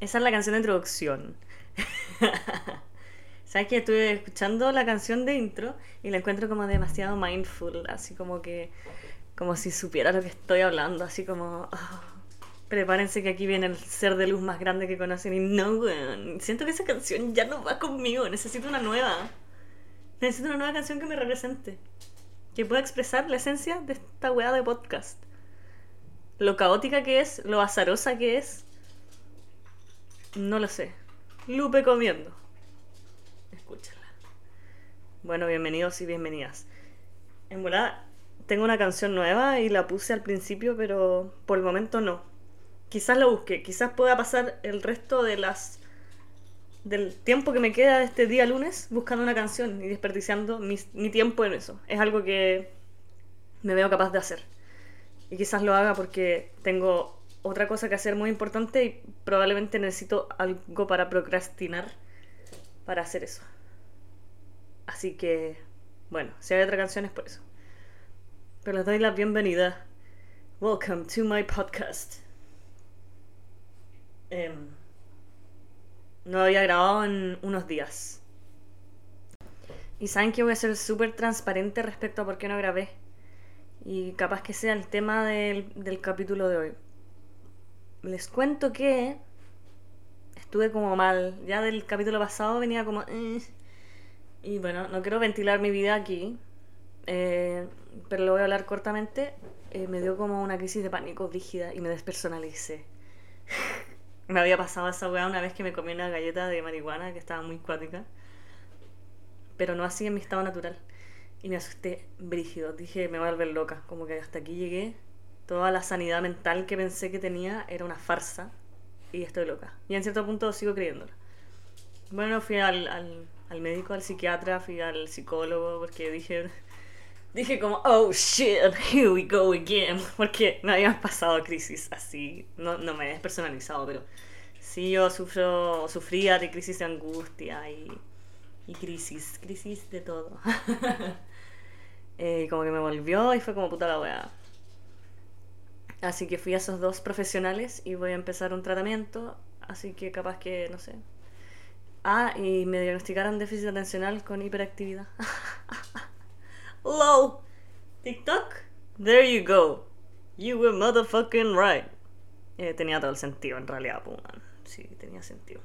Esa es la canción de introducción. ¿Sabes que estuve escuchando la canción de intro y la encuentro como demasiado mindful, así como que como si supiera lo que estoy hablando, así como ah, prepárense que aquí viene el ser de luz más grande que conocen y no, weón. Siento que esa canción ya no va conmigo, necesito una nueva. Necesito una nueva canción que me represente. Que pueda expresar la esencia de esta weá de podcast. Lo caótica que es, lo azarosa que es. No lo sé. Lupe comiendo. Escúchala. Bueno, bienvenidos y bienvenidas. En verdad, tengo una canción nueva y la puse al principio, pero por el momento no. Quizás la busque, quizás pueda pasar el resto de las del tiempo que me queda este día lunes buscando una canción y desperdiciando mi, tiempo en eso. Es algo que me veo capaz de hacer. Y quizás lo haga porque tengo otra cosa que hacer muy importante y probablemente necesito algo para procrastinar para hacer eso. Así que, bueno, si hay otra canción es por eso. Pero les doy la bienvenida. Welcome to my podcast. Em, no había grabado en unos días. Y saben que voy a ser súper transparente respecto a por qué no grabé. Y capaz que sea el tema del, del capítulo de hoy. Les cuento que estuve como mal. Ya del capítulo pasado venía como... "Eh". Y bueno, no quiero ventilar mi vida aquí. eh, pero lo voy a hablar cortamente. Eh, me dio como una crisis de pánico rígida y me despersonalicé. me había pasado esa weá una vez que me comí una galleta de marihuana que estaba muy cuática. Pero no así en mi estado natural. Y me asusté brígido. Dije, me voy a volver loca. Como que hasta aquí llegué. Toda la sanidad mental que pensé que tenía era una farsa. Y estoy loca. Y en cierto punto sigo creyéndola. Bueno, fui al, al, al médico, al psiquiatra, fui al psicólogo porque dije... Dije como, oh shit, here we go again. Porque me habían pasado crisis así. No, no me he despersonalizado, pero sí yo sufro, sufría de crisis de angustia y, y crisis, crisis de todo. Eh, como que me volvió y fue como puta la weá. Así que fui a esos dos profesionales y voy a empezar un tratamiento. Así que capaz que, no sé. Ah, y me diagnosticaron déficit atencional con hiperactividad. LOL. TikTok. There you go. You were motherfucking right. Eh, tenía todo el sentido en realidad, pues. Sí, tenía sentido.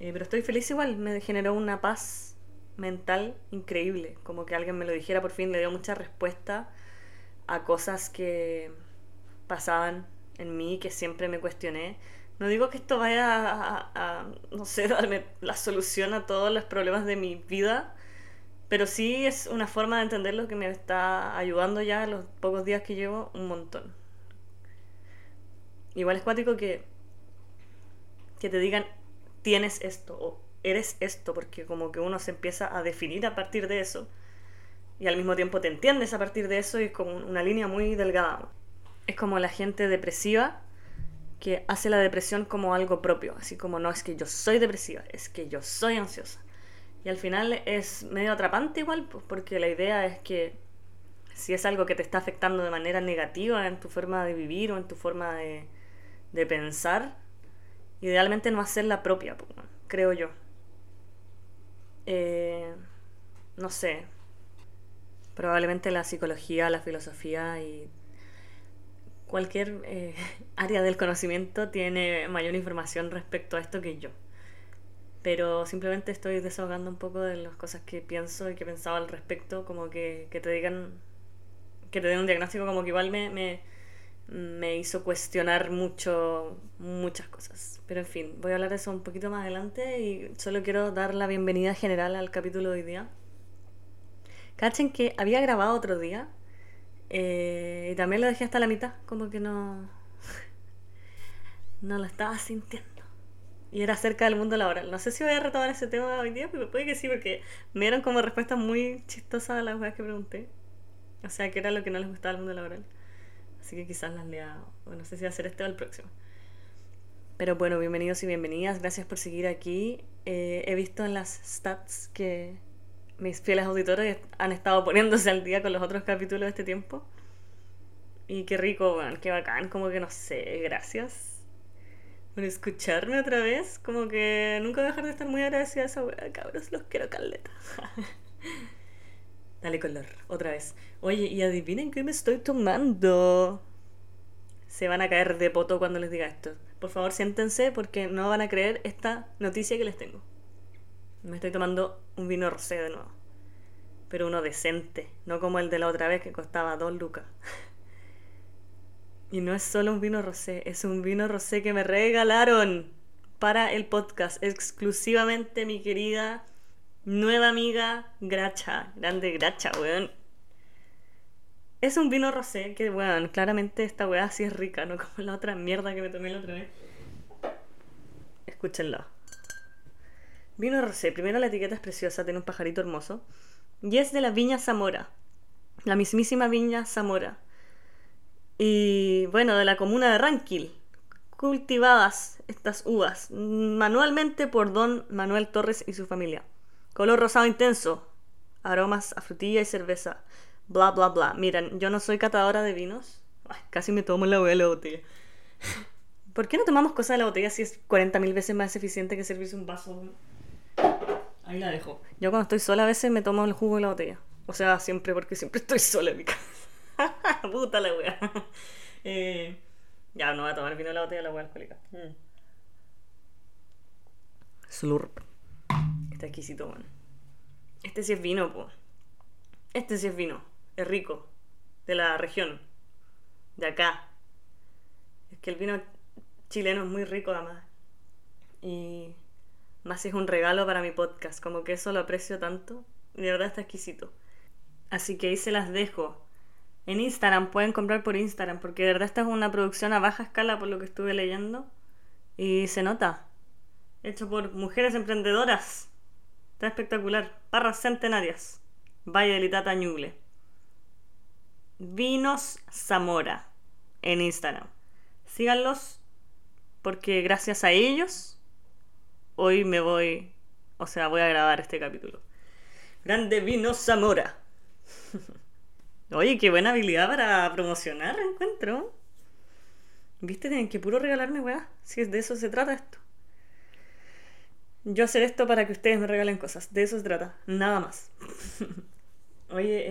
Eh, pero estoy feliz igual. Me generó una paz mental increíble. Como que alguien me lo dijera por fin. Le dio mucha respuesta a cosas que pasaban en mí, que siempre me cuestioné. No digo que esto vaya a, a- a, no sé, darme la solución a todos los problemas de mi vida, pero sí es una forma de entenderlo que me está ayudando ya los pocos días que llevo un montón. Igual es cuático que, que te digan tienes esto o eres esto, porque como que uno se empieza a definir a partir de eso y al mismo tiempo te entiendes a partir de eso y es como una línea muy delgada. Es como la gente depresiva que hace la depresión como algo propio, así como no es que yo soy depresiva, es que yo soy ansiosa. Y al final es medio atrapante igual, pues, porque la idea es que si es algo que te está afectando de manera negativa en tu forma de vivir o en tu forma de, de pensar, idealmente no hacerla propia, pues, creo yo. Eh, no sé, probablemente la psicología, la filosofía y cualquier eh, área del conocimiento tiene mayor información respecto a esto que yo. Pero simplemente estoy desahogando un poco de las cosas que pienso y que he pensado al respecto, como que, que te digan, que te den un diagnóstico como que igual me, me, me hizo cuestionar mucho, muchas cosas. Pero en fin, voy a hablar de eso un poquito más adelante y solo quiero dar la bienvenida general al capítulo de hoy día. Cachen que había grabado otro día eh, y también lo dejé hasta la mitad, como que no, no lo estaba sintiendo. Y era acerca del mundo laboral. No sé si voy a retomar ese tema hoy día, pero puede que sí, porque me dieron como respuestas muy chistosas a las cosas que pregunté. O sea, que era lo que no les gustaba del mundo laboral. Así que quizás las lea, o no sé si va a este o el próximo. Pero bueno, bienvenidos y bienvenidas. Gracias por seguir aquí. Eh, he visto en las stats que mis fieles auditores han estado poniéndose al día con los otros capítulos de este tiempo. Y qué rico, bueno, qué bacán, como que no sé, gracias por escucharme otra vez. Como que nunca dejar de estar muy agradecida a esa wea, cabros, los quiero caleta. Dale color, otra vez. Oye, y adivinen qué me estoy tomando. Se van a caer de poto cuando les diga esto. Por favor, siéntense porque no van a creer esta noticia que les tengo. Me estoy tomando un vino rosé de nuevo. Pero uno decente, no como el de la otra vez que costaba dos lucas. Y no es solo un vino rosé, es un vino rosé que me regalaron para el podcast, exclusivamente mi querida nueva amiga Gracha, grande Gracha, weón. Es un vino rosé que, weón, claramente esta weá sí es rica, no como la otra mierda que me tomé la otra vez. Escúchenlo. Vino rosé, primero la etiqueta es preciosa, tiene un pajarito hermoso. Y es de la Viña Zamora, la mismísima Viña Zamora y bueno, de la comuna de Ranquil, cultivadas estas uvas manualmente por don Manuel Torres y su familia. Color rosado intenso, aromas a frutilla y cerveza, bla bla bla. Miren, yo no soy catadora de vinos, casi me tomo la de la botella. ¿Por qué no tomamos cosas de la botella si es 40.000 veces más eficiente que servirse un vaso? Ahí la dejo. Yo cuando estoy sola a veces me tomo el jugo de la botella. O sea, siempre porque siempre estoy sola en mi casa. Puta la wea. Eh, ya, no voy a tomar vino de la botella la wea alcohólica. Mm. Slurp. Está exquisito, man. Este sí es vino, po. Este sí es vino. Es rico. De la región. De acá. Es que el vino chileno es muy rico, además. Y más es un regalo para mi podcast. Como que eso lo aprecio tanto. De verdad está exquisito. Así que ahí se las dejo en Instagram, pueden comprar por Instagram, porque de verdad esta es una producción a baja escala por lo que estuve leyendo y se nota. Hecho por mujeres emprendedoras. Está espectacular. Parras centenarias. Valle de Litata Ñuble. Vinos Zamora en Instagram. Síganlos porque gracias a ellos hoy me voy, o sea, voy a grabar este capítulo. Grande Vinos Zamora. Oye, qué buena habilidad para promocionar, encuentro. ¿Viste? Tienen que puro regalarme, weá. Si de eso se trata esto. Yo hacer esto para que ustedes me regalen cosas. De eso se trata. Nada más. Oye,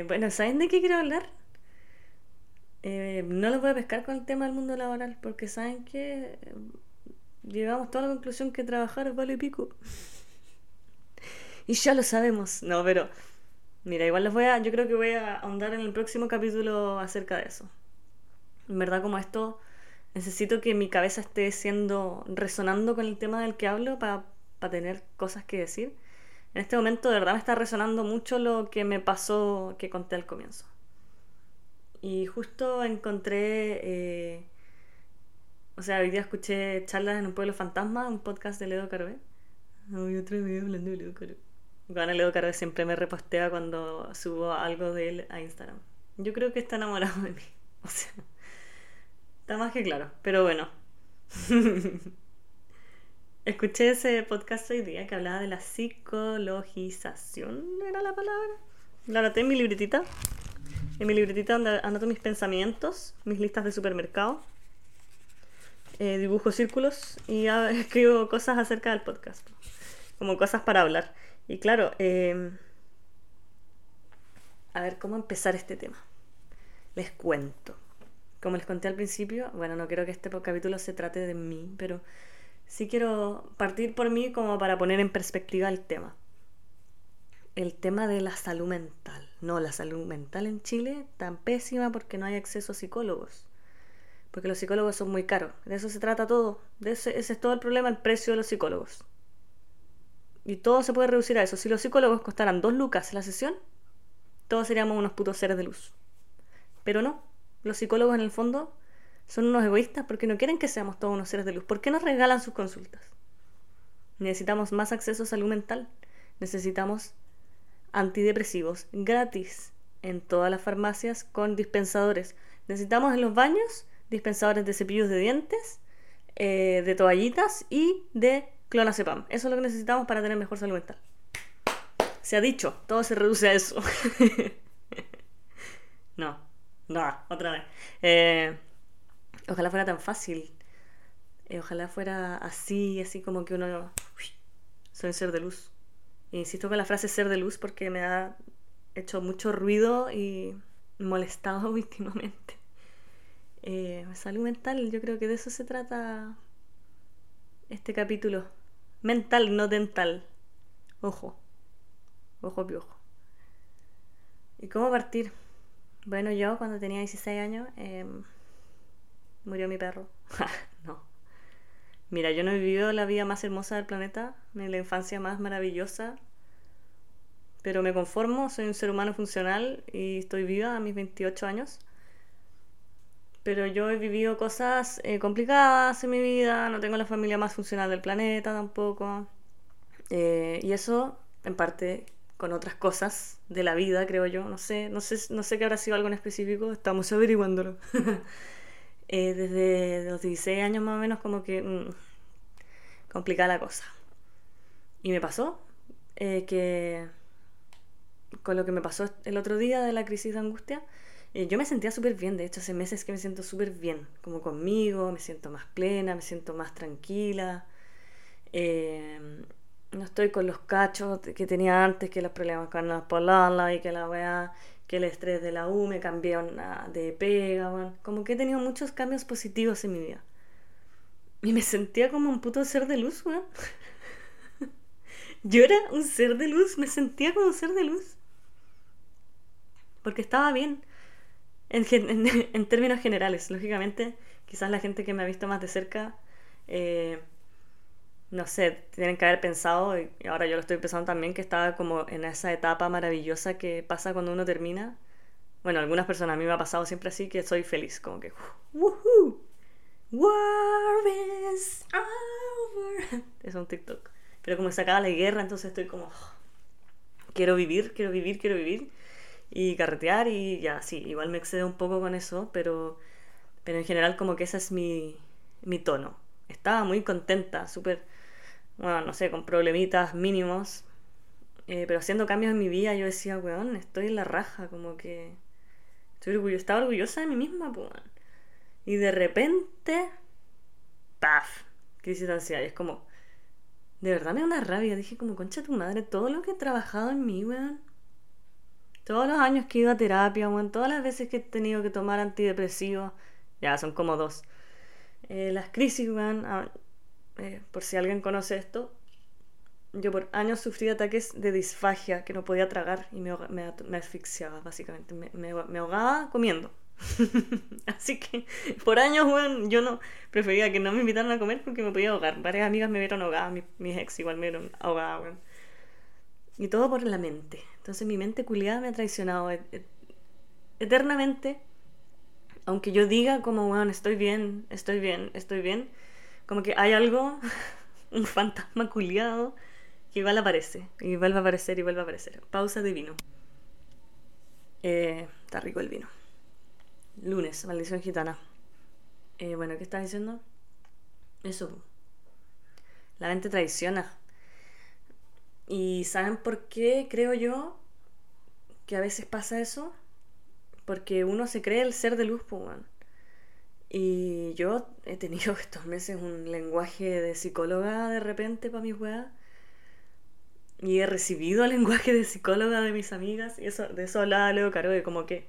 eh, bueno, ¿saben de qué quiero hablar? Eh, no los voy a pescar con el tema del mundo laboral porque saben que llegamos toda la conclusión que trabajar vale pico. y ya lo sabemos. No, pero Mira, igual les voy a, yo creo que voy a ahondar en el próximo capítulo acerca de eso. En verdad, como esto, necesito que mi cabeza esté siendo, resonando con el tema del que hablo para tener cosas que decir. En este momento, de verdad, me está resonando mucho lo que me pasó, que conté al comienzo. Y justo encontré, eh, o sea, hoy día escuché charlas en un pueblo fantasma, un podcast de Ledo Carvé. Hoy otra vez hablando de Ledo Carvé. Bueno, Leo Caro siempre me repostea cuando subo algo de él a Instagram. Yo creo que está enamorado de mí. O sea, está más que claro. Pero bueno. Escuché ese podcast hoy día que hablaba de la psicologización, ¿era la palabra? La anoté en mi libretita. En mi libretita donde anoto mis pensamientos, mis listas de supermercado. Eh, dibujo círculos y escribo cosas acerca del podcast. Como cosas para hablar. Y claro, em, a ver, ¿cómo empezar este tema? Les cuento. Como les conté al principio, bueno, no quiero que este capítulo se trate de mí, pero sí quiero partir por mí como para poner en perspectiva el tema. El tema de la salud mental. No, la salud mental en Chile tan pésima porque no hay acceso a psicólogos. Porque los psicólogos son muy caros. De eso se trata todo. De ese, ese es todo el problema, el precio de los psicólogos. Y todo se puede reducir a eso. Si los psicólogos costaran dos lucas la sesión, todos seríamos unos putos seres de luz. Pero no, los psicólogos en el fondo son unos egoístas porque no quieren que seamos todos unos seres de luz. ¿Por qué nos regalan sus consultas? Necesitamos más acceso a salud mental. Necesitamos antidepresivos gratis en todas las farmacias con dispensadores. Necesitamos en los baños dispensadores de cepillos de dientes, eh, de toallitas y de clonazepam. Eso es lo que necesitamos para tener mejor salud mental. Se ha dicho, todo se reduce a eso. no, no, otra vez. Eh, ojalá fuera tan fácil. Eh, ojalá fuera así, así como que uno... Soy un ser de luz. insisto con la frase ser de luz porque me ha hecho mucho ruido y molestado últimamente. Eh, salud mental, yo creo que de eso se trata este capítulo. Mental, no dental. Ojo. Ojo piojo. ¿Y cómo partir? Bueno, yo cuando tenía 16 años em, murió mi perro. no. Mira, yo no he vivido la vida más hermosa del planeta, ni la infancia más maravillosa, pero me conformo, soy un ser humano funcional y estoy viva a mis 28 años. Pero yo he vivido cosas eh, complicadas en mi vida, no tengo la familia más funcional del planeta tampoco. Eh, y eso, en parte, con otras cosas de la vida, creo yo. No sé, no sé, no sé qué habrá sido algo en específico, estamos averiguándolo. Eh, desde los 16 años más o menos, como que mm, complicada la cosa. Y me pasó que con lo que me pasó el otro día de la crisis de angustia, yo me sentía súper bien. De hecho, hace meses que me siento súper bien, como conmigo, me siento más plena, me siento más tranquila. Eh, no estoy con los cachos que tenía antes, que los problemas con las polalas y que la weá, que el estrés de la U me cambió de pega, Como que he tenido muchos cambios positivos en mi vida. Y me sentía como un puto ser de luz. Yo era un ser de luz, me sentía como un ser de luz porque estaba bien en, términos generales. Lógicamente, quizás la gente que me ha visto más de cerca, eh, no sé, tienen que haber pensado, y ahora yo lo estoy pensando también, que estaba como en esa etapa maravillosa que pasa cuando uno termina. Bueno, algunas personas a mí me ha pasado siempre así, que soy feliz, como que... ¡Woohoo! War is over. Es un TikTok. Pero como se acaba la guerra, entonces estoy como... Quiero vivir, quiero vivir, quiero vivir y carretear y ya, sí, igual me excede un poco con eso, pero, pero en general como que ese es mi, mi tono. Estaba muy contenta, súper, bueno, no sé, con problemitas mínimos, eh, pero haciendo cambios en mi vida yo decía, weón, estoy en la raja, como que estoy orgullosa, estaba orgullosa de mí misma, pues. Y de repente, ¡paf! Crisis de ansiedad. Y es como, de verdad me da una rabia. Dije como, concha tu madre, todo lo que he trabajado en mí, weón todos los años que he ido a terapia, bueno, todas las veces que he tenido que tomar antidepresivos, ya son como dos. Eh, las crisis, weón, ah, eh, por si alguien conoce esto, yo por años sufrí ataques de disfagia que no podía tragar y me, me, asfixiaba, básicamente. Me, me, ahogaba comiendo. Así que por años, weón, yo no prefería que no me invitaran a comer porque me podía ahogar. Varias amigas me vieron ahogada, mis, mis ex igual me vieron ahogada, weón. Y todo por la mente. Entonces mi mente culiada me ha traicionado eternamente. Aunque yo diga como, bueno, estoy bien, estoy bien, estoy bien. Como que hay algo, un fantasma culiado, que igual aparece. Y vuelve a aparecer y vuelve a aparecer. Pausa de vino. Eh, está rico el vino. Lunes, maldición gitana. Eh, bueno, ¿qué estás diciendo? Eso. La mente traiciona. ¿Y saben por qué creo yo que a veces pasa eso? Porque uno se cree el ser de luz, pues, Y yo he tenido estos meses un lenguaje de psicóloga de repente para mis weas. Y he recibido el lenguaje de psicóloga de mis amigas. Y eso, de eso hablaba Leo Caro, de como que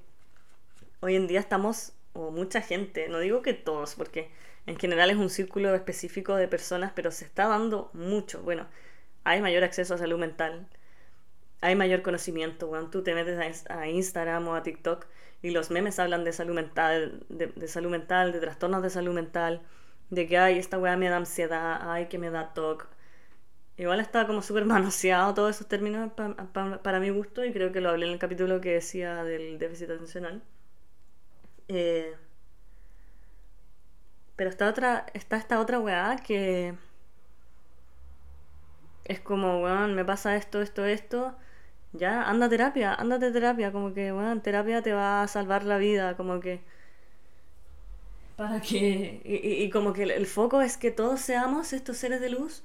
hoy en día estamos, o mucha gente, no digo que todos, porque en general es un círculo específico de personas, pero se está dando mucho. Bueno, hay mayor acceso a salud mental, hay mayor conocimiento. Cuando tú te metes a, Instagram o a TikTok y los memes hablan de salud mental, de, salud mental, de trastornos de salud mental, de que, ay, esta weá me da ansiedad, ay, que me da TOC. Igual está como súper manoseado todos esos términos para mi gusto y creo que lo hablé en el capítulo que decía del déficit atencional. Eh, pero está, otra, está esta otra weá que es como, weón, me pasa esto, esto, esto, ya, anda a terapia, ándate a terapia, como que, weón, terapia te va a salvar la vida, como que... Para que... Y, como que el, foco es que todos seamos estos seres de luz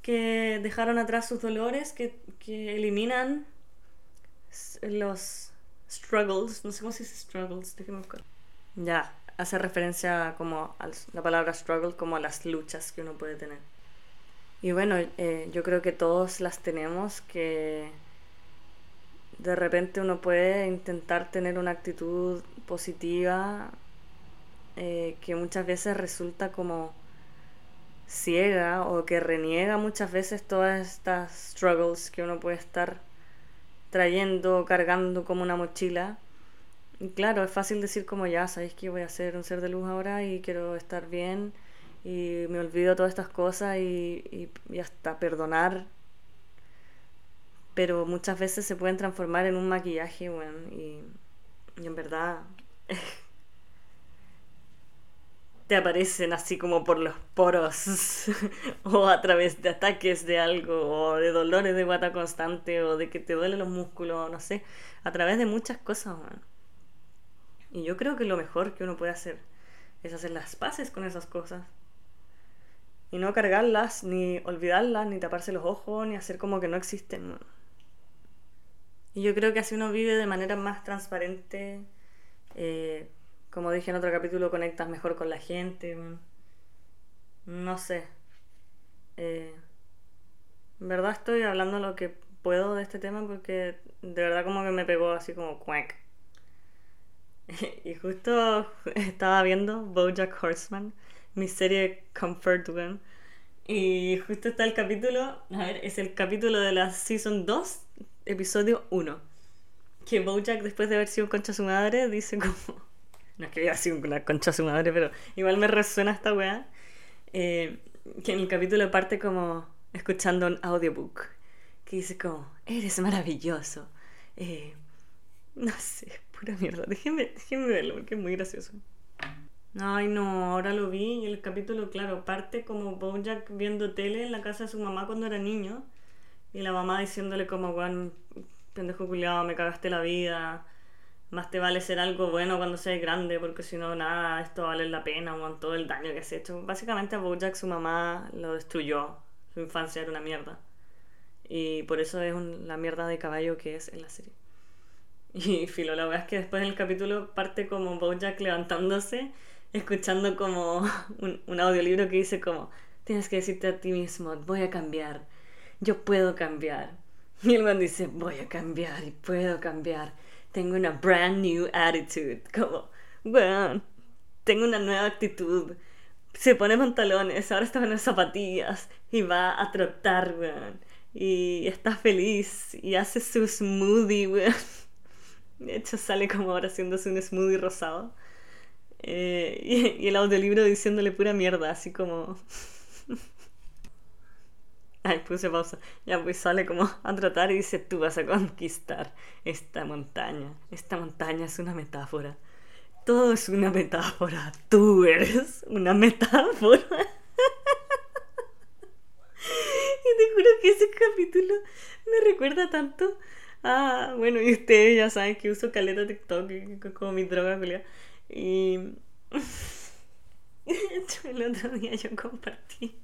que dejaron atrás sus dolores, que, que eliminan los struggles, no sé cómo se dice struggles, déjeme buscar. Ya, hace referencia como a la palabra struggle como a las luchas que uno puede tener. Y bueno, eh, yo creo que todos las tenemos, que de repente uno puede intentar tener una actitud positiva eh, que muchas veces resulta como ciega o que reniega muchas veces todas estas struggles que uno puede estar trayendo, cargando como una mochila. Y claro, es fácil decir como ya, sabéis que voy a ser un ser de luz ahora y quiero estar bien y me olvido todas estas cosas y, y, hasta perdonar. Pero muchas veces se pueden transformar en un maquillaje, bueno, y, y en verdad te aparecen así como por los poros o a través de ataques de algo o de dolores de guata constante o de que te duelen los músculos, no sé, a través de muchas cosas. Y yo creo que lo mejor que uno puede hacer es hacer las paces con esas cosas. Y no cargarlas, ni olvidarlas, ni taparse los ojos, ni hacer como que no existen. Y yo creo que así uno vive de manera más transparente. Eh, como dije en otro capítulo, conectas mejor con la gente. No sé. Eh, en verdad estoy hablando lo que puedo de este tema porque de verdad como que me pegó así como cuac. y justo estaba viendo Bojack Horseman, mi serie Comfort One. Y justo está el capítulo, a ver, es el capítulo de la Season 2, episodio 1. Que Bojack después de haber sido concha su madre dice como no es que haya sido una concha su madre, pero igual me resuena esta weá. Eh, que en el capítulo parte como escuchando un audiobook. Que dice como, eres maravilloso. Eh, no sé, pura mierda. Déjenme, déjenme verlo porque es muy gracioso. Ay, no, ahora lo vi y el capítulo, claro, parte como Bojack viendo tele en la casa de su mamá cuando era niño. Y la mamá diciéndole como, weón, pendejo culiado, me cagaste la vida más te vale ser algo bueno cuando seas grande, porque si no, nada, esto vale la pena, con todo el daño que has hecho. Básicamente a Bojack su mamá lo destruyó, su infancia era una mierda. Y por eso es la mierda de caballo que es en la serie. Y filo, la verdad es que después en el capítulo parte como Bojack levantándose, escuchando como un, audiolibro que dice como, tienes que decirte a ti mismo, voy a cambiar, yo puedo cambiar. Y el man dice, voy a cambiar y puedo cambiar tengo una brand new attitude. Como, bueno, tengo una nueva actitud. Se pone pantalones, ahora está en zapatillas y va a trotar, weón. Y está feliz y hace su smoothie, weón. De hecho, sale como ahora haciéndose un smoothie rosado. Eh, y, y el audiolibro diciéndole pura mierda, así como. Ay, puse pausa. Ya pues sale como a tratar y dice, tú vas a conquistar esta montaña. Esta montaña es una metáfora. Todo es una metáfora. Tú eres una metáfora. y te juro que ese capítulo me recuerda tanto a... Bueno, y ustedes ya saben que uso caleta TikTok como mi droga, Julia. Y... el otro día yo compartí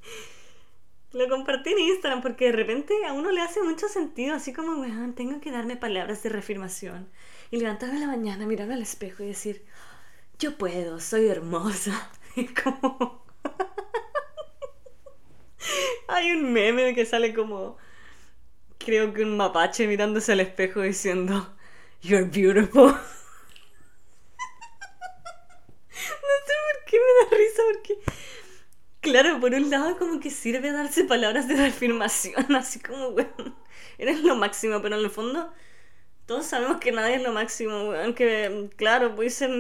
lo compartí en Instagram porque de repente a uno le hace mucho sentido, así como, weón, tengo que darme palabras de reafirmación y levantarme la mañana, mirarme al espejo y decir, yo puedo, soy hermosa. Y como... Hay un meme que sale como, creo que un mapache mirándose al espejo diciendo, you're beautiful. no sé por qué me da risa porque Claro, por un lado como que sirve darse palabras de reafirmación, así como, weón, eres lo máximo, pero en el fondo todos sabemos que nadie es lo máximo, weón, que claro, puede ser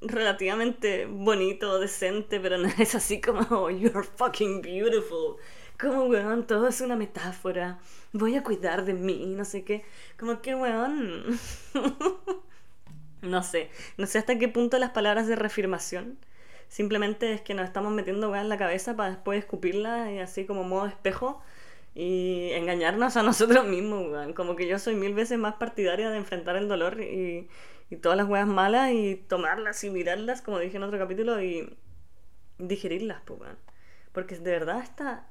relativamente bonito, decente, pero no es así como, oh, you're fucking beautiful. Como, weón, todo es una metáfora, voy a cuidar de mí, no sé qué, como que, weón, no sé, no sé hasta qué punto las palabras de reafirmación Simplemente es que nos estamos metiendo weas en la cabeza para después escupirla y así como modo espejo y engañarnos a nosotros mismos, weón. Como que yo soy mil veces más partidaria de enfrentar el dolor y, y todas las weas malas y tomarlas y mirarlas, como dije en otro capítulo, y digerirlas, pues, weón. Porque de verdad está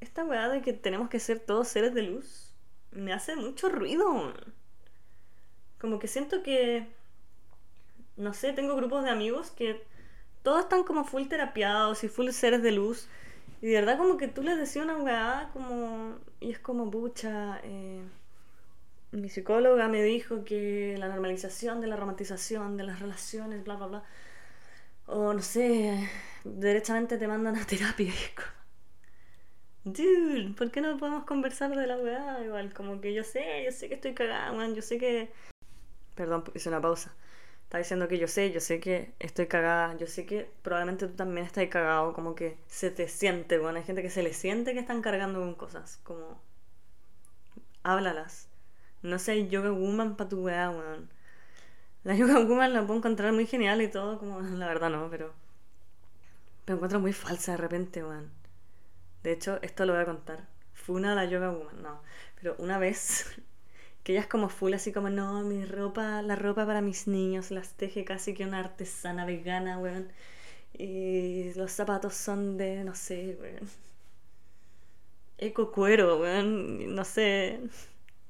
esta weá de que tenemos que ser todos seres de luz me hace mucho ruido. Como que siento que, no sé, tengo grupos de amigos que todos están como full terapiados y full seres de luz. Y de verdad como que tú les decías una weá como... Y es como, pucha, eh, mi psicóloga me dijo que la normalización de la romantización de las relaciones, bla, bla, bla. O no sé, derechamente te mandan a terapia. Dude, ¿por qué no podemos conversar de la weá? Igual, como que yo sé, yo sé que estoy cagada, man, yo sé que... Perdón, hice una pausa. Está diciendo que yo sé, yo sé que estoy cagada, yo sé que probablemente tú también estás cagado, como que se te siente, bueno, hay gente que se le siente que están cargando con cosas, como... Háblalas. No sé, yoga woman pa' tu weá, weón. La yoga woman la puedo encontrar muy genial y todo, como la verdad no, pero... Me encuentro muy falsa de repente, weón. De hecho, esto lo voy a contar. Fue una de la yoga woman, no. Pero una vez, que ella es como full, así como, no, mi ropa, la ropa para mis niños las teje casi que una artesana vegana, weón. Y los zapatos son de, no sé, weón. Eco cuero, weón. No sé.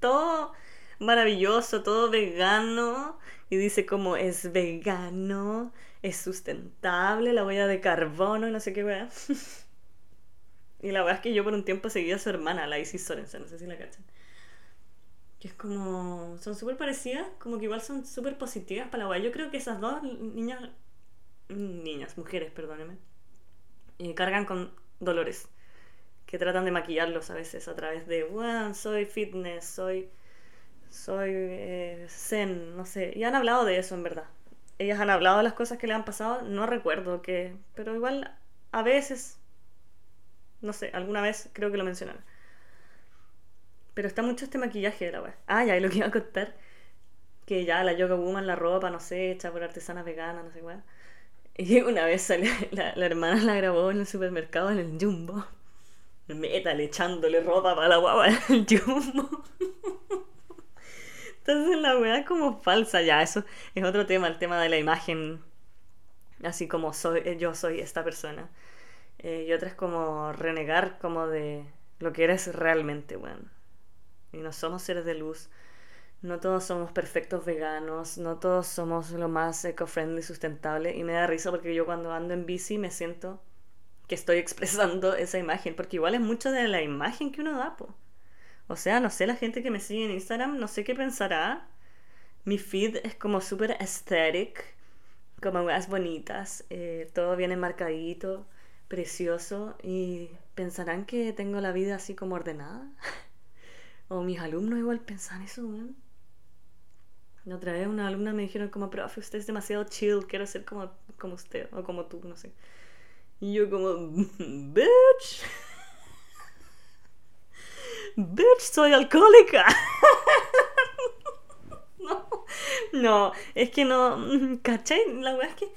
Todo maravilloso, todo vegano. Y dice como es vegano, es sustentable, la huella de carbono y no sé qué, weón. Y la verdad es que yo por un tiempo seguía a su hermana, la Isis Sorensen, no sé si la cachan. Que es como. Son súper parecidas, como que igual son súper positivas para la weá. Yo creo que esas dos niñas. Niñas, mujeres, perdónenme. Y cargan con dolores. Que tratan de maquillarlos a veces a través de. Bueno, soy fitness, soy. Soy eh, zen, no sé. Y han hablado de eso en verdad. Ellas han hablado de las cosas que le han pasado, no recuerdo que. Pero igual a veces no sé, alguna vez creo que lo mencionaron. Pero está mucho este maquillaje de la web. Ah, ya, y lo que iba a contar. Que ya la yoga woman, la ropa, no sé, hecha por artesanas veganas, no sé qué. Y una vez sale, la, hermana la grabó en el supermercado en el Jumbo. Métale echándole ropa para la guapa en el Jumbo. Entonces la weá es como falsa ya, eso es otro tema, el tema de la imagen. Así como soy, yo soy esta persona. Eh, y otra es como renegar como de lo que eres realmente, bueno. Y no somos seres de luz. No todos somos perfectos veganos, no todos somos lo más eco-friendly, sustentable. Y me da risa porque yo cuando ando en bici me siento que estoy expresando esa imagen, porque igual es mucho de la imagen que uno da, po. O sea, no sé, la gente que me sigue en Instagram, no sé qué pensará. Mi feed es como súper aesthetic, como weas bonitas, eh, todo bien enmarcadito precioso y pensarán que tengo la vida así como ordenada. o mis alumnos igual pensan eso, weón. otra vez una alumna me dijeron como, profe, usted es demasiado chill, quiero ser como, como usted o como tú, no sé. Y yo como, bitch. bitch, soy alcohólica. no, no, es que no, ¿cachai? La weá es que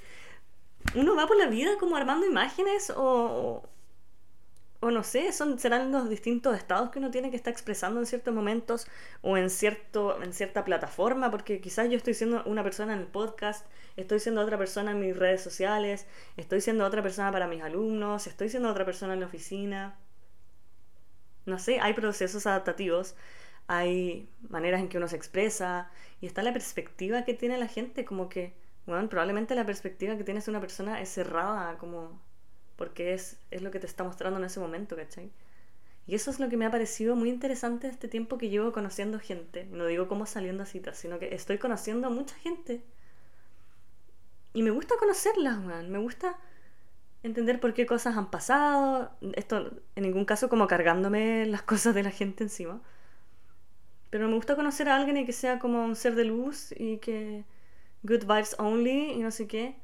uno va por la vida como armando imágenes o, o no sé, son, serán los distintos estados que uno tiene que estar expresando en ciertos momentos o en, cierto, en cierta plataforma, porque quizás yo estoy siendo una persona en el podcast, estoy siendo otra persona en mis redes sociales, estoy siendo otra persona para mis alumnos, estoy siendo otra persona en la oficina. No sé, hay procesos adaptativos, hay maneras en que uno se expresa y está la perspectiva que tiene la gente, como que bueno, probablemente la perspectiva que tienes de una persona es cerrada, como porque es, es lo que te está mostrando en ese momento, ¿cachai? Y eso es lo que me ha parecido muy interesante este tiempo que llevo conociendo gente. No digo como saliendo a citas, sino que estoy conociendo a mucha gente. Y me gusta conocerlas, man. Me gusta entender por qué cosas han pasado. Esto en ningún caso como cargándome las cosas de la gente encima. Pero me gusta conocer a alguien y que sea como un ser de luz y que good vibes only y no sé qué.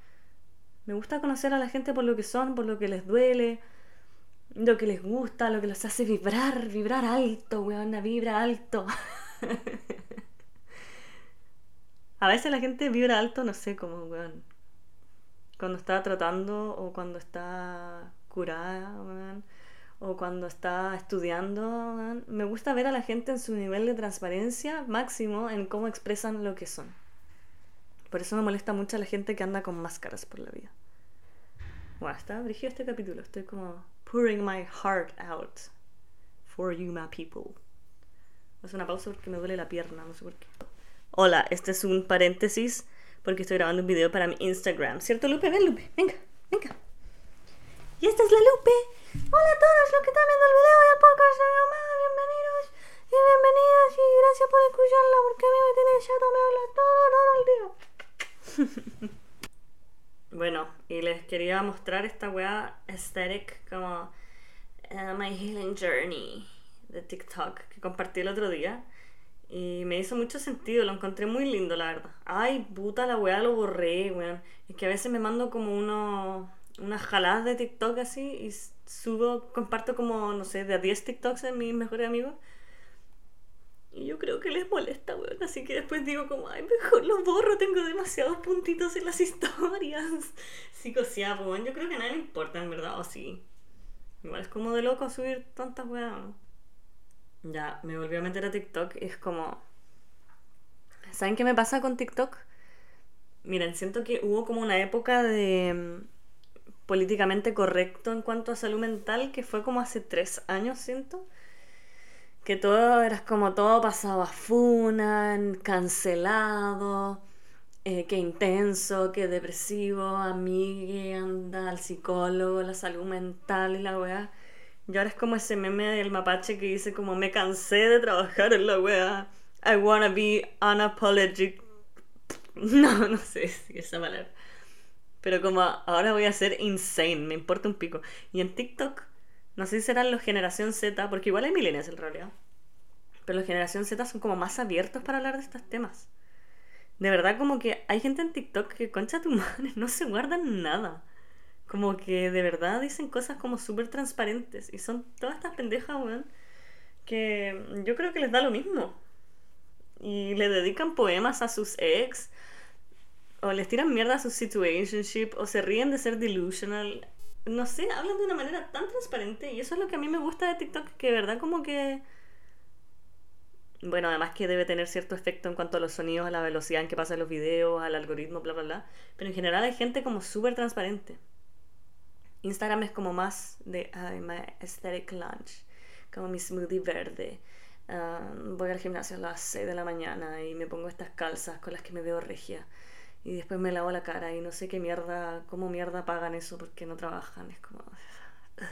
Me gusta conocer a la gente por lo que son, por lo que les duele, lo que les gusta, lo que les hace vibrar, vibrar alto, weón, vibra alto. a veces la gente vibra alto, no sé cómo, weón. Cuando está tratando o cuando está curada, weón. O cuando está estudiando, me gusta ver a la gente en su nivel de transparencia máximo en cómo expresan lo que son. Por eso me molesta mucho a la gente que anda con máscaras por la vida. Bueno, está brígido este capítulo. Estoy como pouring my heart out. for you, my people. Hace una pausa porque me duele la pierna, no sé por qué. Hola, este es un paréntesis porque estoy grabando un video para mi Instagram. ¿Cierto, Lupe? Ven, Lupe, venga, venga. Y esta es la Lupe. Hola a todos los que están viendo el video y al podcast mamá. Bienvenidos y bienvenidas y gracias por escucharla porque a mí me tiene chato, me habla todo, todo el día. bueno, y les quería mostrar esta weá aesthetic como uh, My Healing Journey de TikTok que compartí el otro día. Y me hizo mucho sentido, lo encontré muy lindo, la verdad. Ay, puta la weá, lo borré, weón. Es que a veces me mando como uno, unas jaladas de TikTok así y subo, comparto como, no sé, de a 10 TikToks en mis mejores amigos. Y yo creo que les molesta, weón. Así que después digo como, ay, mejor los borro, tengo demasiados puntitos en las historias. Psicoseado, weón. Yo creo que a nadie le importa, en verdad, o sí. Igual es como de loco subir tantas weas, Ya, me volví a meter a TikTok es como... ¿Saben qué me pasa con TikTok? Miren, siento que hubo como una época de mm, políticamente correcto en cuanto a salud mental que fue como hace tres años, siento que todo era como todo pasaba funan, cancelado, eh, qué intenso, qué depresivo, a mí anda al psicólogo, la salud mental y la weá. Y ahora es como ese meme del mapache que dice como me cansé de trabajar en la weá. I wanna be unapologetic. No, no sé si esa palabra. Pero como ahora voy a ser insane, me importa un pico. Y en TikTok no sé si serán los generación Z, porque igual hay millennials en realidad. Pero los generación Z son como más abiertos para hablar de estos temas. De verdad, como que hay gente en TikTok que, concha tu madre, no se guardan nada. Como que de verdad dicen cosas como súper transparentes. Y son todas estas pendejas, weón, que yo creo que les da lo mismo. Y le dedican poemas a sus ex. O les tiran mierda a su situationship. O se ríen de ser delusional no sé, hablan de una manera tan transparente y eso es lo que a mí me gusta de TikTok, que de verdad como que... Bueno, además que debe tener cierto efecto en cuanto a los sonidos, a la velocidad en que pasan los videos, al algoritmo, bla, bla, bla. Pero en general hay gente como súper transparente. Instagram es como más de, ay, my aesthetic lunch, como mi smoothie verde. Ah, voy al gimnasio a las 6 de la mañana y me pongo estas calzas con las que me veo regia y después me lavo la cara y no sé qué mierda, cómo mierda pagan eso porque no trabajan. Es como...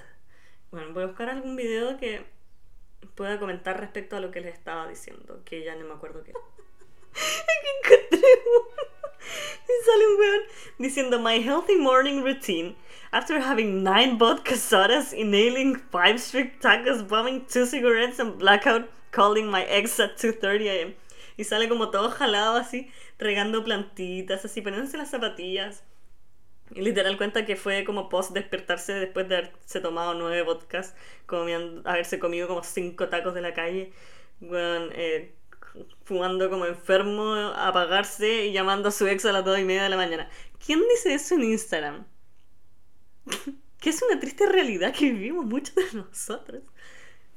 Bueno, voy a buscar algún video que pueda comentar respecto a lo que les estaba diciendo, que ya no me acuerdo qué. Aquí encontré y sale un weón diciendo My healthy morning routine after having nine vodka sodas, inhaling five strict tacos, bombing two cigarettes and blackout, calling my ex at 2.30 am. Y sale como todo jalado así regando plantitas, así poniéndose las zapatillas. Y literal cuenta que fue como post despertarse después de haberse tomado nueve vodkas, comiendo, haberse comido como cinco tacos de la calle, eh, fumando como enfermo, apagarse y llamando a su ex a las dos y media de la mañana. ¿Quién dice eso en Instagram? que es una triste realidad que vivimos muchos de nosotros.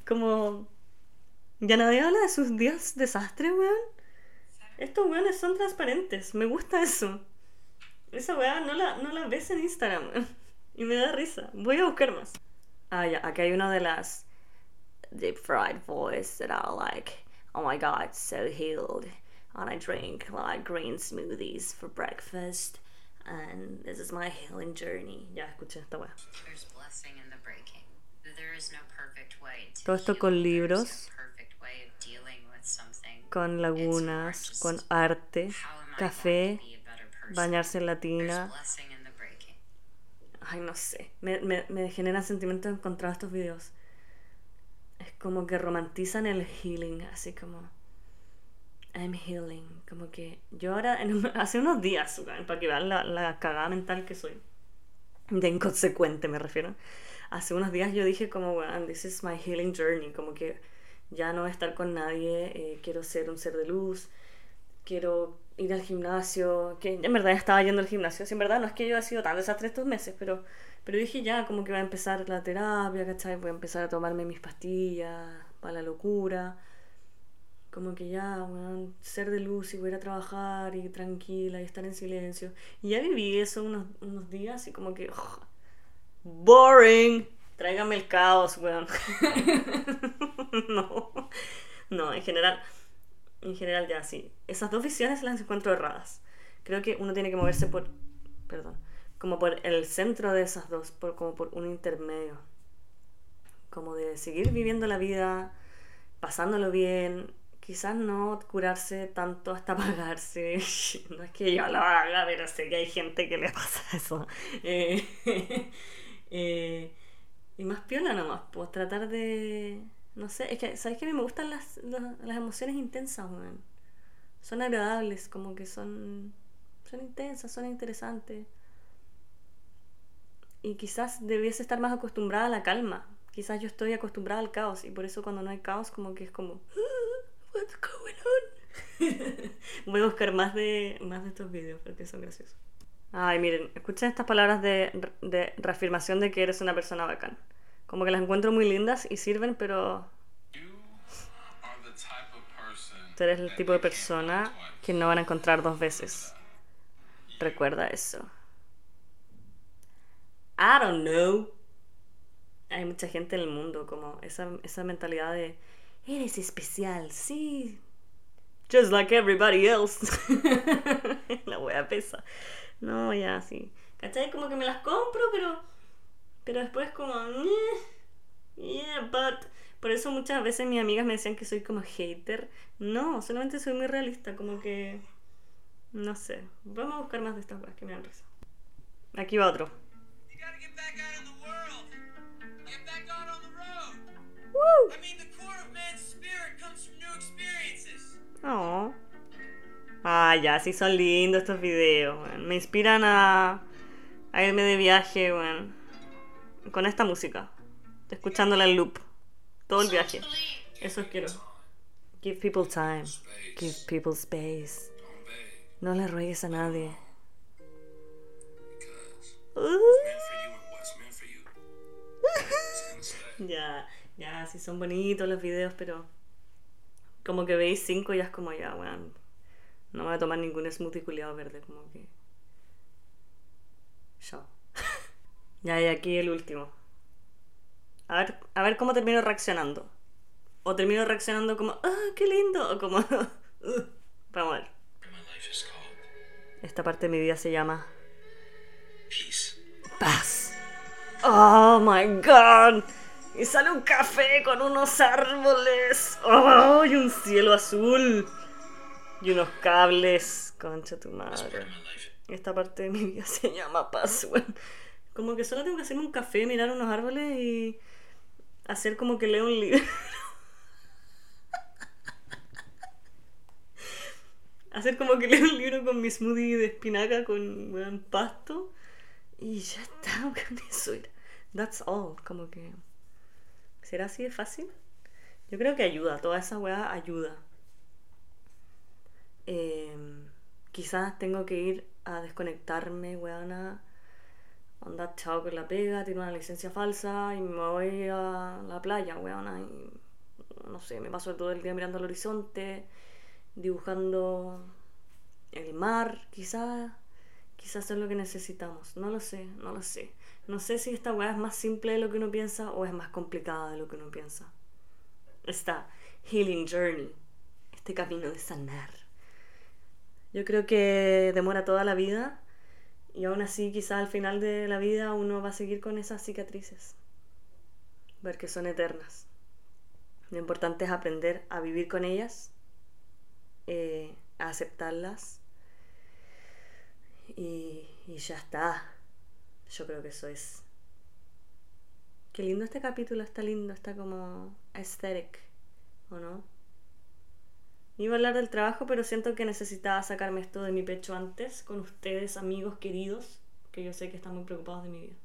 Como... Ya nadie habla de sus días desastres, weón. Estos weones son transparentes. Me gusta eso. Esa weá no la, no la ves en Instagram. y me da risa. Voy a buscar más. Ah, ya. Aquí hay una de las deep fried boys that are like, oh my god, so healed. And I drink like green smoothies for breakfast. And this is my healing journey. Ya, escuché esta weá. Todo esto con libros con lagunas, con arte, café, bañarse en la tina. Ay, no sé. Me, me, me generan sentimientos encontrados estos videos. Es como que romantizan el healing, así como. I'm healing. Como que yo ahora, hace unos días, para que vean la, la cagada mental que soy. De inconsecuente, me refiero. Hace unos días yo dije, como, bueno, this is my healing journey. Como que ya no estar con nadie, eh, quiero ser un ser de luz, quiero ir al gimnasio, que en verdad estaba yendo al gimnasio, si en verdad no es que yo haya sido tan desastre estos meses, pero, pero dije ya como que voy a empezar la terapia, ¿cachai? Voy a empezar a tomarme mis pastillas para la locura, como que ya, bueno, ser de luz y voy a ir a trabajar y tranquila y estar en silencio. Y ya viví eso unos, unos días y como que... boring. Tráigame el caos, weón. no. No, en general. En general ya sí. Esas dos visiones las encuentro erradas. Creo que uno tiene que moverse por. Perdón. Como por el centro de esas dos. Por, como por un intermedio. Como de seguir viviendo la vida. Pasándolo bien. Quizás no curarse tanto hasta pagarse. No es que yo lo haga, pero sé que hay gente que le pasa eso. Eh, eh, y más piola nomás, pues tratar de... No sé, es que, ¿sabes que A mí me gustan las, las, emociones intensas, weón. Son agradables, como que son... Son intensas, son interesantes. Y quizás debiese estar más acostumbrada a la calma. Quizás yo estoy acostumbrada al caos y por eso cuando no hay caos como que es como... Ah, what's going on? Voy a buscar más de, más de estos videos porque son graciosos. Ay, miren, escuchen estas palabras de, de reafirmación de que eres una persona bacán. Como que las encuentro muy lindas y sirven, pero... Tú eres el tipo de persona que no van a encontrar dos veces. Recuerda eso. I don't know. Hay mucha gente en el mundo como esa, esa mentalidad de... Eres especial, sí. Just like everybody else. La wea pesa. No, ya, sí. ¿Cachai? Como que me las compro, pero. Pero después, como. Yeah, but. Por eso muchas veces mis amigas me decían que soy como hater. No, solamente soy muy realista, como que. No sé. Vamos a buscar más de estas cosas que me dan risa. Aquí va otro. Woo! Oh. Ah, ya, sí son lindos estos videos, Me inspiran a, a irme de viaje, bueno, con esta música. Escuchándola en loop. Todo el viaje. Eso quiero. Give people time. Give people space. No le ruegues a nadie. ya, ya, sí son bonitos los videos, pero como que veis cinco y ya es como ya, weón. No voy a tomar ningún smoothie culiado verde, como que. Chao. Ya, y aquí el último. A ver, a ver cómo termino reaccionando. O termino reaccionando como, ¡ah, qué lindo! O como, vamos a ver. Esta parte de mi vida se llama. Paz. Oh my god. Y sale un café con unos árboles. ¡Oh! Y un cielo azul. Y unos cables. Concha tu madre. Esta parte de mi vida se llama paz, Como que solo tengo que hacerme un café, mirar unos árboles y hacer como que leo un libro. hacer como que leo un libro con mi smoothie de espinaca con buen pasto. Y ya está, con eso. That's all. Como que. ¿Será así de fácil? Yo creo que ayuda, toda esa weá ayuda. Em, quizás tengo que ir a desconectarme, weona. Andar chao con la pega, tengo una licencia falsa y me voy a la playa, weona. Y no sé, me paso todo el día mirando al horizonte, dibujando el mar, quizás. Quizás es lo que necesitamos. No lo sé, no lo sé. No sé si esta weá es más simple de lo que uno piensa o es más complicada de lo que uno piensa. Esta healing journey, este camino de sanar. Yo creo que demora toda la vida y aún así quizás al final de la vida uno va a seguir con esas cicatrices. Ver que son eternas. Lo importante es aprender a vivir con ellas, eh, a aceptarlas y, y ya está. Yo creo que eso es. Qué lindo este capítulo, está lindo, está como aesthetic, ¿o no? Iba a hablar del trabajo, pero siento que necesitaba sacarme esto de mi pecho antes, con ustedes, amigos queridos, que yo sé que están muy preocupados de mi vida.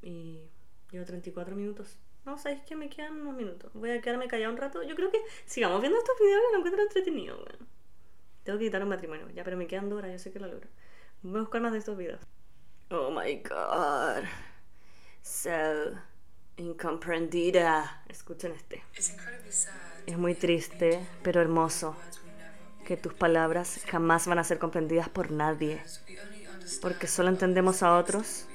Y llevo 34 minutos. No, sabéis que me quedan unos minutos. Voy a quedarme callado un rato. Yo creo que sigamos viendo estos videos que lo encuentro entretenido, bueno. Tengo que quitar un matrimonio, ya, pero me quedan dos horas, yo sé que lo logro. Voy a buscar más de estos videos. Oh my god. So incomprendida. Escuchen este. Es muy triste, pero hermoso, que tus palabras jamás van a ser comprendidas por nadie, porque solo entendemos a otros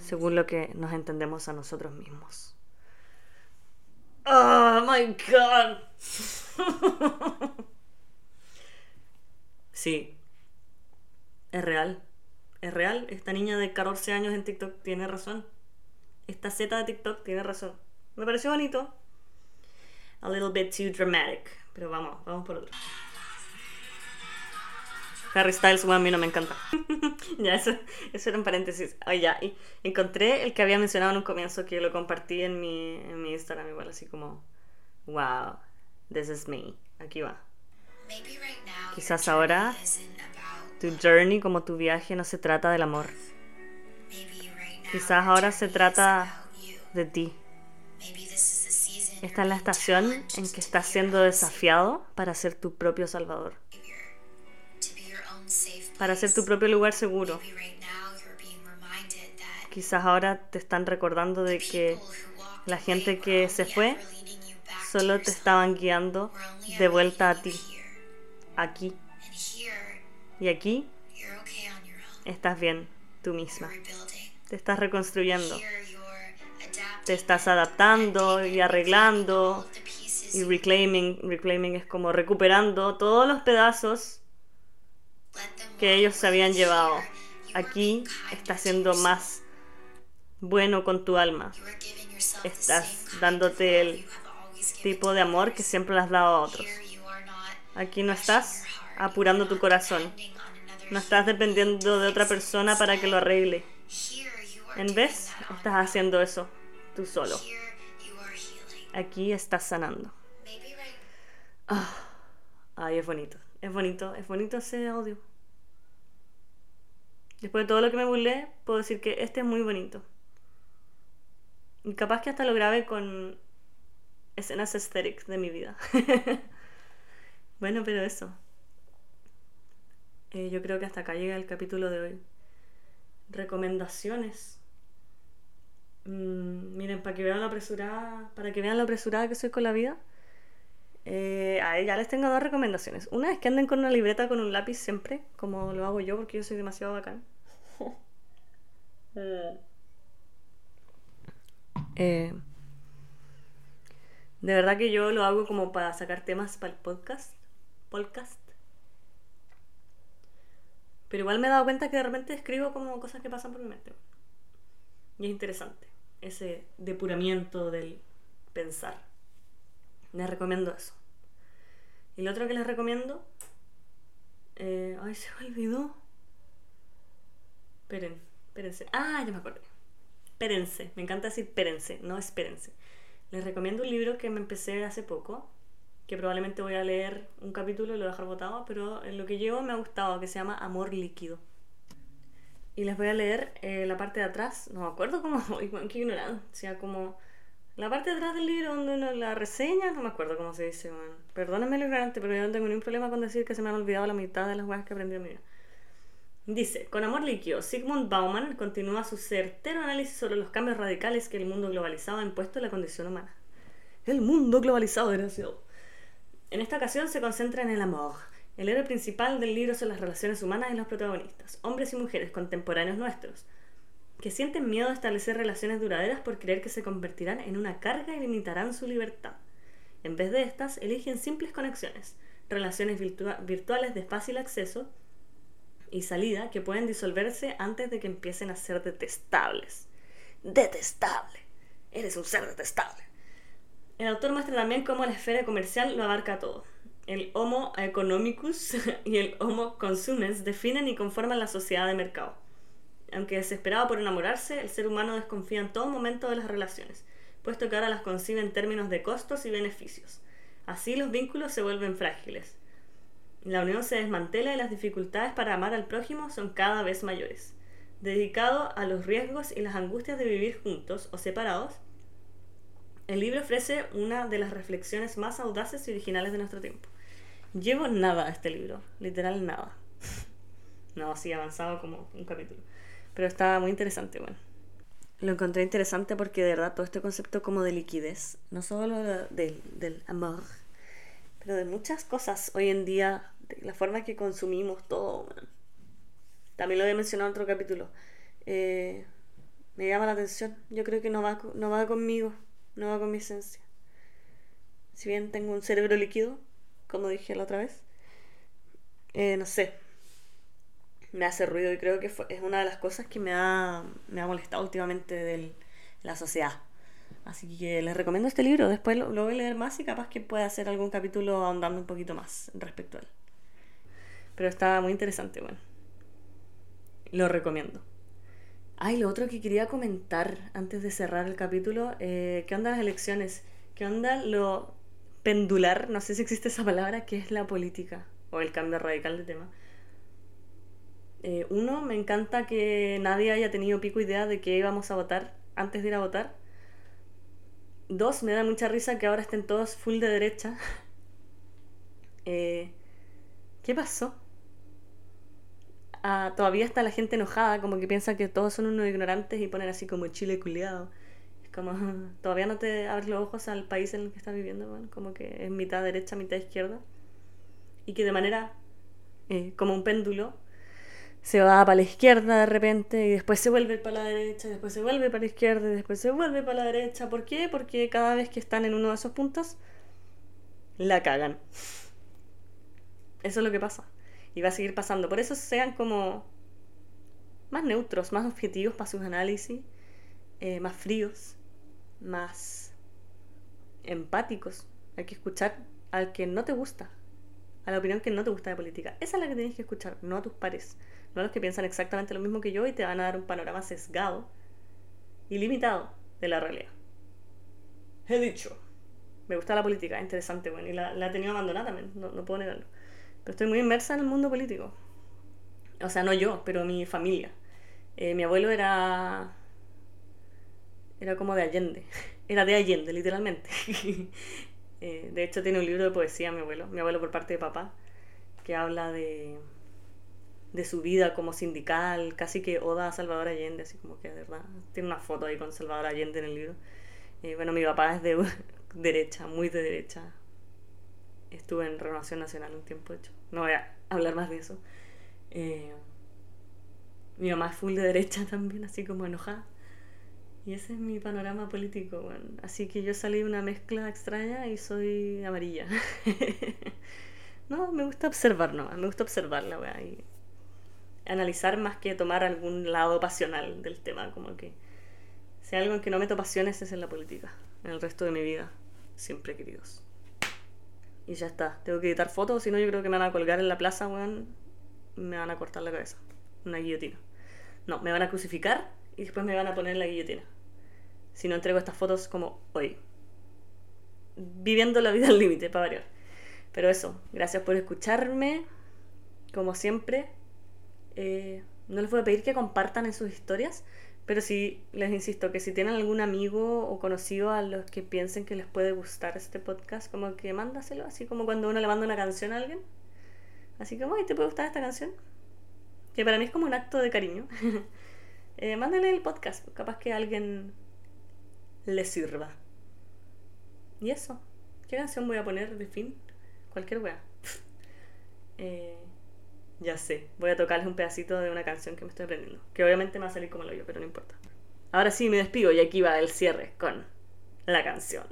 según lo que nos entendemos a nosotros mismos. Oh my god. sí. Es real. Es real. Esta niña de 14 años en TikTok tiene razón. Esta Z de TikTok tiene razón. Me pareció bonito. A little bit too dramatic. Pero vamos, vamos por otro. Harry Styles, bueno, a mí no me encanta. ya, eso, eso era un paréntesis. Oh, ya, y encontré el que había mencionado en un comienzo que lo compartí en mi, en mi Instagram, igual así como, wow, this is me. Aquí va. Quizás ahora tu journey como tu viaje no se trata del amor. Quizás ahora se trata de ti. Esta es la estación en que estás siendo desafiado para ser tu propio salvador para ser tu propio lugar seguro. Quizás ahora te están recordando de que la gente que se fue solo te estaban guiando de vuelta a ti, aquí. Y aquí estás bien tú misma. Te estás reconstruyendo. Te estás adaptando y arreglando y reclaiming. Reclaiming es como recuperando todos los pedazos que ellos se habían llevado. Aquí estás siendo más bueno con tu alma. Estás dándote el tipo de amor que siempre has dado a otros. Aquí no estás apurando tu corazón. No estás dependiendo de otra persona para que lo arregle. En vez, estás haciendo eso tú solo. Aquí estás sanando. Ah, ay, es bonito. Es bonito, es bonito ese audio. Después de todo lo que me burlé, puedo decir que este es muy bonito. Y capaz que hasta lo grabé con escenas aesthetics de mi vida. bueno, pero eso. Eh, yo creo que hasta acá llega el capítulo de hoy. Recomendaciones. Mm, miren, para que vean la apresurada, para que vean la apresurada que soy con la vida. Eh, a ya les tengo dos recomendaciones. Una es que anden con una libreta con un lápiz siempre, como lo hago yo, porque yo soy demasiado bacán. Eh, de verdad que yo lo hago como para sacar temas para el podcast. Podcast. Pero igual me he dado cuenta que de repente escribo como cosas que pasan por mi mente. Y es interesante. Ese depuramiento del pensar. Les recomiendo eso. Y lo otro que les recomiendo. Eh, ay, se me olvidó. Esperen, espérense. Ah, ya me acordé. Espérense. Me encanta decir espérense, no espérense. Les recomiendo un libro que me empecé hace poco. Que probablemente voy a leer un capítulo y lo voy a dejar botado. Pero en lo que llevo me ha gustado. Que se llama Amor Líquido. Y les voy a leer eh, la parte de atrás. No me acuerdo cómo. Qué ignorante. O sea, como la parte de atrás del libro donde uno la reseña, no me acuerdo cómo se dice, man. Perdónenme lo ignorante, pero yo no tengo ningún problema con decir que se me han olvidado la mitad de las cosas que aprendí en mi vida. Dice, con amor líquido, Sigmund Bauman continúa su certero análisis sobre los cambios radicales que el mundo globalizado ha impuesto en la condición humana. El mundo globalizado, desgraciado. En esta ocasión se concentra en el amor. El héroe principal del libro son las relaciones humanas y los protagonistas, hombres y mujeres contemporáneos nuestros, que sienten miedo a establecer relaciones duraderas por creer que se convertirán en una carga y limitarán su libertad. En vez de estas, eligen simples conexiones, relaciones virtuales de fácil acceso y salida que pueden disolverse antes de que empiecen a ser detestables. Detestable. Eres un ser detestable. El autor muestra también cómo la esfera comercial lo abarca todo. El Homo economicus y el Homo consumens definen y conforman la sociedad de mercado. Aunque desesperado por enamorarse, el ser humano desconfía en todo momento de las relaciones, puesto que ahora las concibe en términos de costos y beneficios. Así los vínculos se vuelven frágiles. La unión se desmantela y las dificultades para amar al prójimo son cada vez mayores. Dedicado a los riesgos y las angustias de vivir juntos o separados, el libro ofrece una de las reflexiones más audaces y originales de nuestro tiempo. Llevo nada a este libro, literal nada. no, así avanzado como un capítulo. Pero estaba muy interesante, bueno. Lo encontré interesante porque de verdad todo este concepto como de liquidez, no solo del, del amor, pero de muchas cosas hoy en día, de la forma que consumimos todo, bueno. también lo había mencionado en otro capítulo, me llama la atención. Yo creo que no va, no va conmigo, no va con mi esencia. Si bien tengo un cerebro líquido, como dije la otra vez, eh, no sé, me hace ruido y creo que es una de las cosas que me ha, me ha molestado últimamente de la sociedad. Así que les recomiendo este libro, después lo, voy a leer más y capaz que pueda hacer algún capítulo ahondando un poquito más respecto a él. Pero está muy interesante, bueno. Lo recomiendo. Ay, lo otro que quería comentar antes de cerrar el capítulo, eh, ¿qué onda las elecciones? ¿Qué onda lo pendular? No sé si existe esa palabra, que es la política o el cambio radical de tema. Eh, uno, me encanta que nadie haya tenido pico idea de que íbamos a votar antes de ir a votar. Dos, me da mucha risa que ahora estén todos full de derecha. Eh, ¿Qué pasó? Ah, todavía está la gente enojada, como que piensa que todos son unos ignorantes y ponen así como Chile culiado. Como, todavía no te abres los ojos al país en el que estás viviendo, como que es mitad derecha, mitad izquierda. Y que de manera, eh, como un péndulo, se va para la izquierda de repente y después se vuelve para la derecha, después se vuelve para la izquierda y después se vuelve para la derecha. ¿Por qué? Porque cada vez que están en uno de esos puntos, la cagan. Eso es lo que pasa. Y va a seguir pasando. Por eso sean como más neutros, más objetivos para sus análisis, eh, más fríos, más empáticos. Hay que escuchar al que no te gusta, a la opinión que no te gusta de política. Esa es la que tienes que escuchar, no a tus pares no los que piensan exactamente lo mismo que yo y te van a dar un panorama sesgado y limitado de la realidad. He dicho. Me gusta la política, es interesante, bueno, y la, la he tenido abandonada también, no, no puedo negarlo. Pero estoy muy inmersa en el mundo político. O sea, no yo, pero mi familia. Eh, mi abuelo era. Era como de Allende. Era de Allende, literalmente. Eh, de hecho, tiene un libro de poesía, mi abuelo. Mi abuelo por parte de papá, que habla de de su vida como sindical, casi que oda a Salvador Allende, así como que de verdad. Tiene una foto ahí con Salvador Allende en el libro. Eh, bueno, mi papá es de derecha, muy de derecha. Estuve en Renovación Nacional un tiempo, de hecho. No voy a hablar más de eso. Eh, mi mamá es full de derecha también, así como enojada. Y ese es mi panorama político, bueno. Así que yo salí una mezcla extraña y soy amarilla. no, me gusta observar nomás, me gusta observar la analizar más que tomar algún lado pasional del tema, como que si algo en que no meto pasiones es en la política, en el resto de mi vida, siempre queridos. Y ya está, tengo que editar fotos, si no yo creo que me van a colgar en la plaza, weón, me van a cortar la cabeza, una guillotina. No, me van a crucificar y después me van a poner la guillotina. Si no entrego estas fotos como hoy. Viviendo la vida al límite, para variar. Pero eso, gracias por escucharme. Como siempre, eh, no les voy a pedir que compartan en sus historias, pero sí les insisto que si tienen algún amigo o conocido a los que piensen que les puede gustar este podcast, como que mándaselo, así como cuando uno le manda una canción a alguien. Así como, ¿te puede gustar esta canción? Que para mí es como un acto de cariño. eh, mándale el podcast, capaz que alguien le sirva. Y eso. ¿Qué canción voy a poner de fin? Cualquier wea. Eh, ya sé, voy a tocarles un pedacito de una canción que me estoy aprendiendo. Que obviamente me va a salir como lo yo, pero no importa. Ahora sí, me despido y aquí va el cierre con la canción.